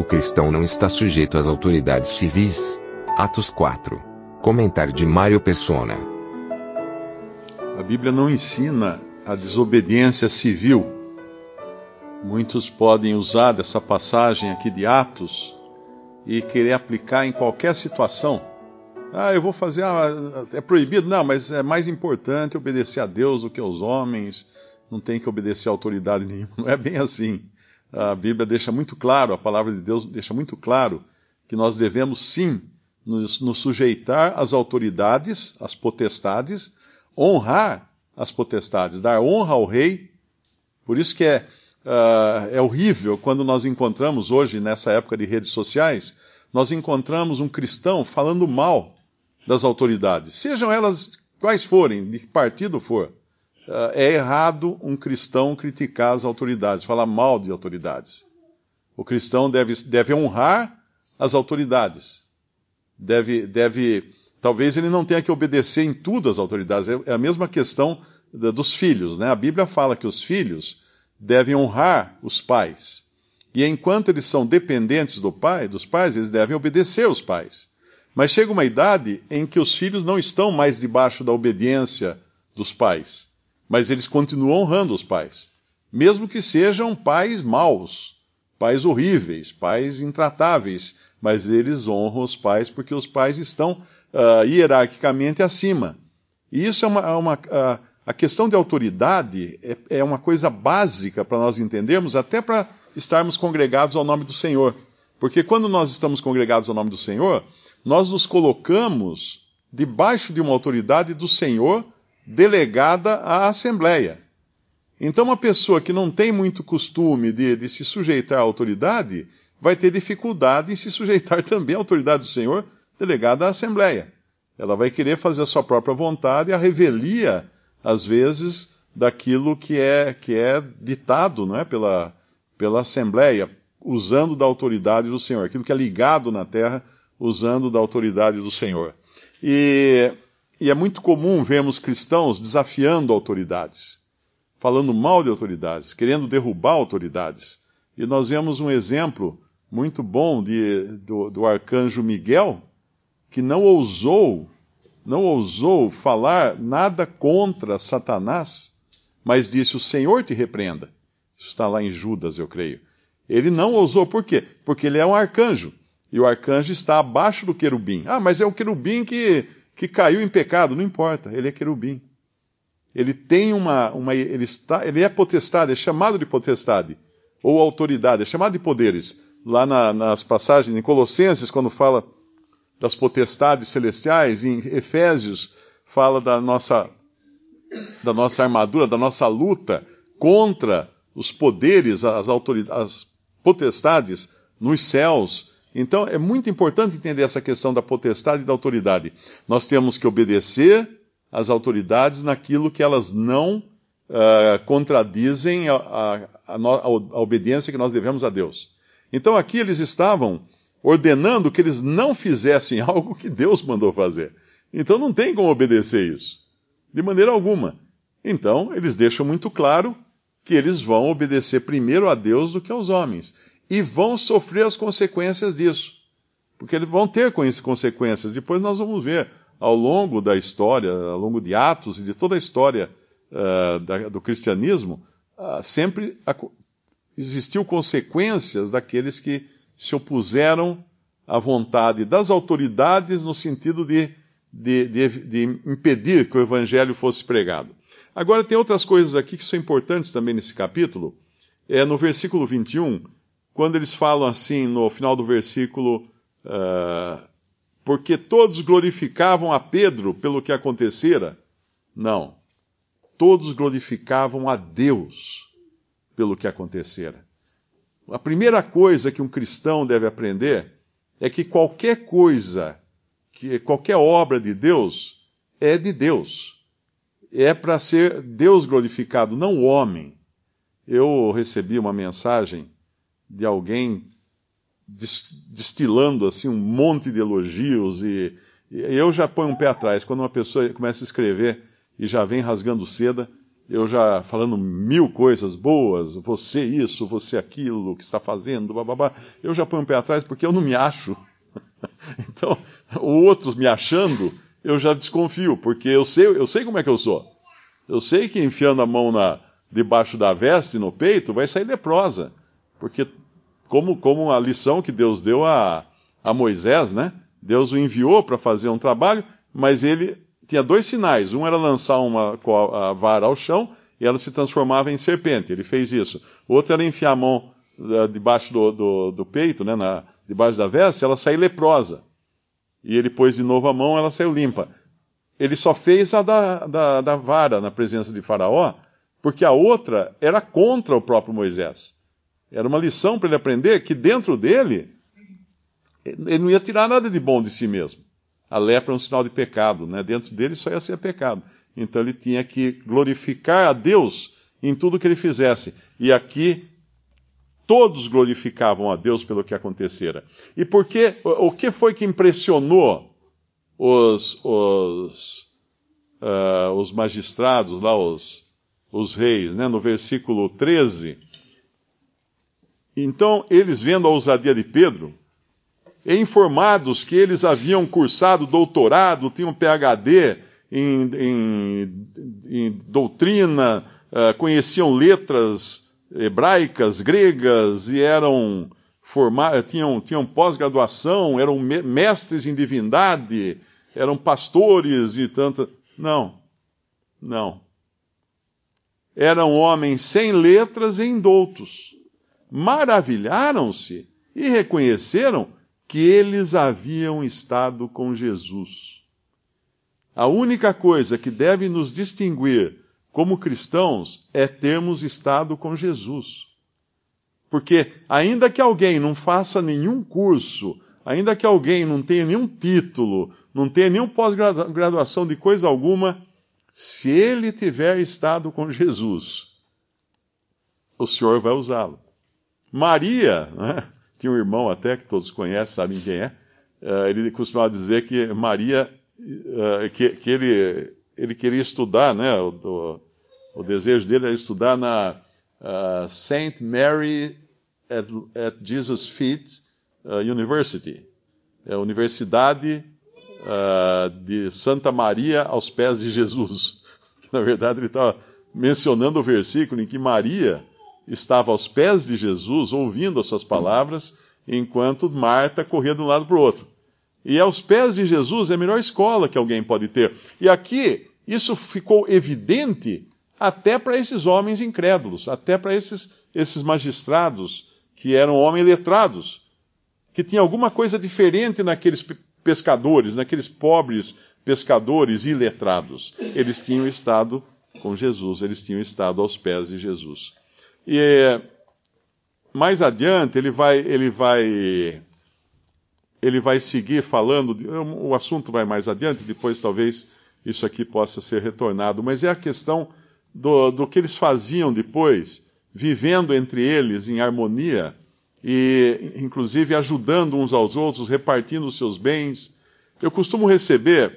O cristão não está sujeito às autoridades civis. Atos 4. Comentário de Mário Persona. A Bíblia não ensina a desobediência civil Muitos podem usar dessa passagem aqui de Atos e querer aplicar em qualquer situação. Ah, eu vou fazer. Ah, é proibido? Não, mas é mais importante obedecer a Deus do que aos homens. Não tem que obedecer a autoridade nenhuma. Não é bem assim. A Bíblia deixa muito claro, a palavra de Deus deixa muito claro que nós devemos sim nos, nos sujeitar às autoridades, às potestades, honrar as potestades, dar honra ao rei. Por isso que é uh, é horrível quando nós encontramos hoje, nessa época de redes sociais, nós encontramos um cristão falando mal das autoridades, sejam elas quais forem, de que partido for. Uh, é errado um cristão criticar as autoridades, falar mal de autoridades. O cristão deve, deve honrar as autoridades. Deve, deve, talvez ele não tenha que obedecer em tudo às autoridades. É, é a mesma questão dos filhos, né? A Bíblia fala que os filhos devem honrar os pais. E enquanto eles são dependentes do pai, dos pais, eles devem obedecer aos pais. Mas chega uma idade em que os filhos não estão mais debaixo da obediência dos pais, mas eles continuam honrando os pais, mesmo que sejam pais maus, pais horríveis, pais intratáveis, mas eles honram os pais porque os pais estão uh, hierarquicamente acima. E isso é uma, uma uh, a questão de autoridade é, é uma coisa básica para nós entendermos, até para estarmos congregados ao nome do Senhor. Porque quando nós estamos congregados ao nome do Senhor, nós nos colocamos debaixo de uma autoridade do Senhor delegada à Assembleia. Então, uma pessoa que não tem muito costume de, de, se sujeitar à autoridade vai ter dificuldade em se sujeitar também à autoridade do Senhor delegada à Assembleia. Ela vai querer fazer a sua própria vontade, a revelia às vezes, daquilo que é, que é ditado não é, pela, pela Assembleia, usando da autoridade do Senhor, aquilo que é ligado na terra, usando da autoridade do Senhor. E, e é muito comum vermos cristãos desafiando autoridades, falando mal de autoridades, querendo derrubar autoridades. E nós vemos um exemplo muito bom de, do, do arcanjo Miguel, que não ousou não ousou falar nada contra Satanás, mas disse: O Senhor te repreenda. Isso está lá em Judas, eu creio. Ele não ousou, por quê? Porque ele é um arcanjo. E o arcanjo está abaixo do querubim. Ah, mas é o querubim que, que caiu em pecado. Não importa, ele é querubim. Ele tem uma. uma ele, está, ele é potestade, é chamado de potestade. Ou autoridade, é chamado de poderes. Lá na, nas passagens em Colossenses, quando fala das potestades celestiais, em Efésios fala da nossa, da nossa armadura, da nossa luta contra os poderes, as autoridades, as potestades nos céus. Então é muito importante entender essa questão da potestade e da autoridade. Nós temos que obedecer às autoridades naquilo que elas não uh, contradizem a, a, a, a obediência que nós devemos a Deus. Então aqui eles estavam ordenando que eles não fizessem algo que Deus mandou fazer. Então não tem como obedecer isso. De maneira alguma. Então, eles deixam muito claro que eles vão obedecer primeiro a Deus do que aos homens. E vão sofrer as consequências disso. Porque eles vão ter consequências. Depois nós vamos ver ao longo da história, ao longo de Atos e de toda a história uh, da, do cristianismo, uh, sempre existiu consequências daqueles que se opuseram à vontade das autoridades no sentido de, de, de, de impedir que o evangelho fosse pregado. Agora, tem outras coisas aqui que são importantes também nesse capítulo. É no versículo 21, quando eles falam assim, no final do versículo, uh, porque todos glorificavam a Pedro pelo que acontecera. Não. Todos glorificavam a Deus pelo que acontecera. A primeira coisa que um cristão deve aprender é que qualquer coisa, que qualquer obra de Deus é de Deus. É para ser Deus glorificado, não o homem. Eu recebi uma mensagem de alguém destilando assim um monte de elogios e, e eu já ponho um pé atrás quando uma pessoa começa a escrever e já vem rasgando seda eu já falando mil coisas boas, você isso, você aquilo, que está fazendo, bababá, eu já ponho um pé atrás porque eu não me acho. então, outros me achando, eu já desconfio, porque eu sei, eu sei como é que eu sou. Eu sei que enfiando a mão na, debaixo da veste, no peito, vai sair leprosa. Porque, como, como a lição que Deus deu a, a Moisés, né? Deus o enviou para fazer um trabalho, mas ele tinha dois sinais. Um era lançar uma a vara ao chão e ela se transformava em serpente. Ele fez isso. Outro era enfiar a mão uh, debaixo do, do, do, peito, né, na, debaixo da veste, ela sair leprosa. E ele pôs de novo a mão, ela saiu limpa. Ele só fez a da, da, da vara na presença de Faraó, porque a outra era contra o próprio Moisés. Era uma lição para ele aprender que dentro dele, ele não ia tirar nada de bom de si mesmo a lepra é um sinal de pecado, né? Dentro dele só ia ser pecado. Então ele tinha que glorificar a Deus em tudo que ele fizesse. E aqui todos glorificavam a Deus pelo que acontecera. E por que, o que foi que impressionou os, os, uh, os magistrados, lá, os, os reis, né? No versículo 13. Então, eles vendo a ousadia de Pedro, e informados que eles haviam cursado doutorado, tinham PhD em, em, em doutrina, uh, conheciam letras hebraicas, gregas e eram formados, tinham, tinham pós-graduação, eram mestres em divindade, eram pastores e tanta. Não, não. Eram homens sem letras e indoutos. Maravilharam-se e reconheceram que eles haviam estado com Jesus. A única coisa que deve nos distinguir como cristãos é termos estado com Jesus. Porque, ainda que alguém não faça nenhum curso, ainda que alguém não tenha nenhum título, não tenha nenhum pós-graduação de coisa alguma, se ele tiver estado com Jesus, o Senhor vai usá-lo. Maria, né? tinha um irmão até, que todos conhecem, sabem quem é, uh, ele costumava dizer que Maria, uh, que, que, ele, ele queria estudar, né, o, o, desejo dele era estudar na uh, Saint Mary at, at Jesus' Feet University, é a Universidade de Santa Maria aos pés de Jesus. na verdade ele estava mencionando o versículo em que Maria estava aos pés de Jesus, ouvindo as suas palavras, enquanto Marta corria de um lado para o outro. E aos pés de Jesus é a melhor escola que alguém pode ter. E aqui, isso ficou evidente até para esses homens incrédulos, até para esses, esses magistrados que eram homens letrados, que tinha alguma coisa diferente naqueles pescadores, naqueles pobres pescadores iletrados. Eles tinham estado com Jesus, eles tinham estado aos pés de Jesus. E mais adiante ele vai, ele vai, ele vai seguir falando. O assunto vai mais adiante. Depois talvez isso aqui possa ser retornado. Mas é a questão do, do que eles faziam depois, vivendo entre eles em harmonia e, inclusive, ajudando uns aos outros, repartindo os seus bens. Eu costumo receber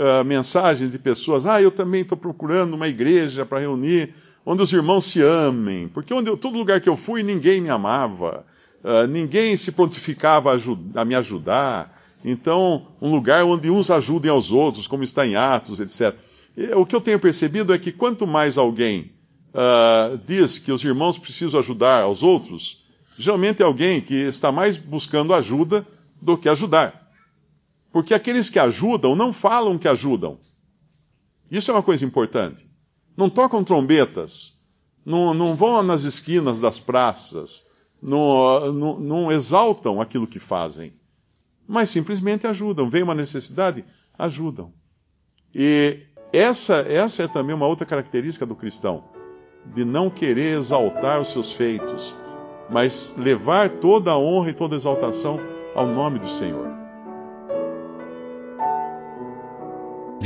uh, mensagens de pessoas: ah, eu também estou procurando uma igreja para reunir onde os irmãos se amem, porque onde eu, todo lugar que eu fui ninguém me amava, uh, ninguém se prontificava a, a, me ajudar. Então, um lugar onde uns ajudem aos outros, como está em Atos, etc. E, o que eu tenho percebido é que quanto mais alguém uh, diz que os irmãos precisam ajudar aos outros, geralmente é alguém que está mais buscando ajuda do que ajudar. Porque aqueles que ajudam não falam que ajudam. Isso é uma coisa importante não tocam trombetas, não, não vão nas esquinas das praças, não, não, não exaltam aquilo que fazem, mas simplesmente ajudam. Vem uma necessidade, ajudam. E essa, essa é também uma outra característica do cristão. de não querer exaltar os seus feitos, mas levar toda a honra e toda a exaltação ao nome do Senhor.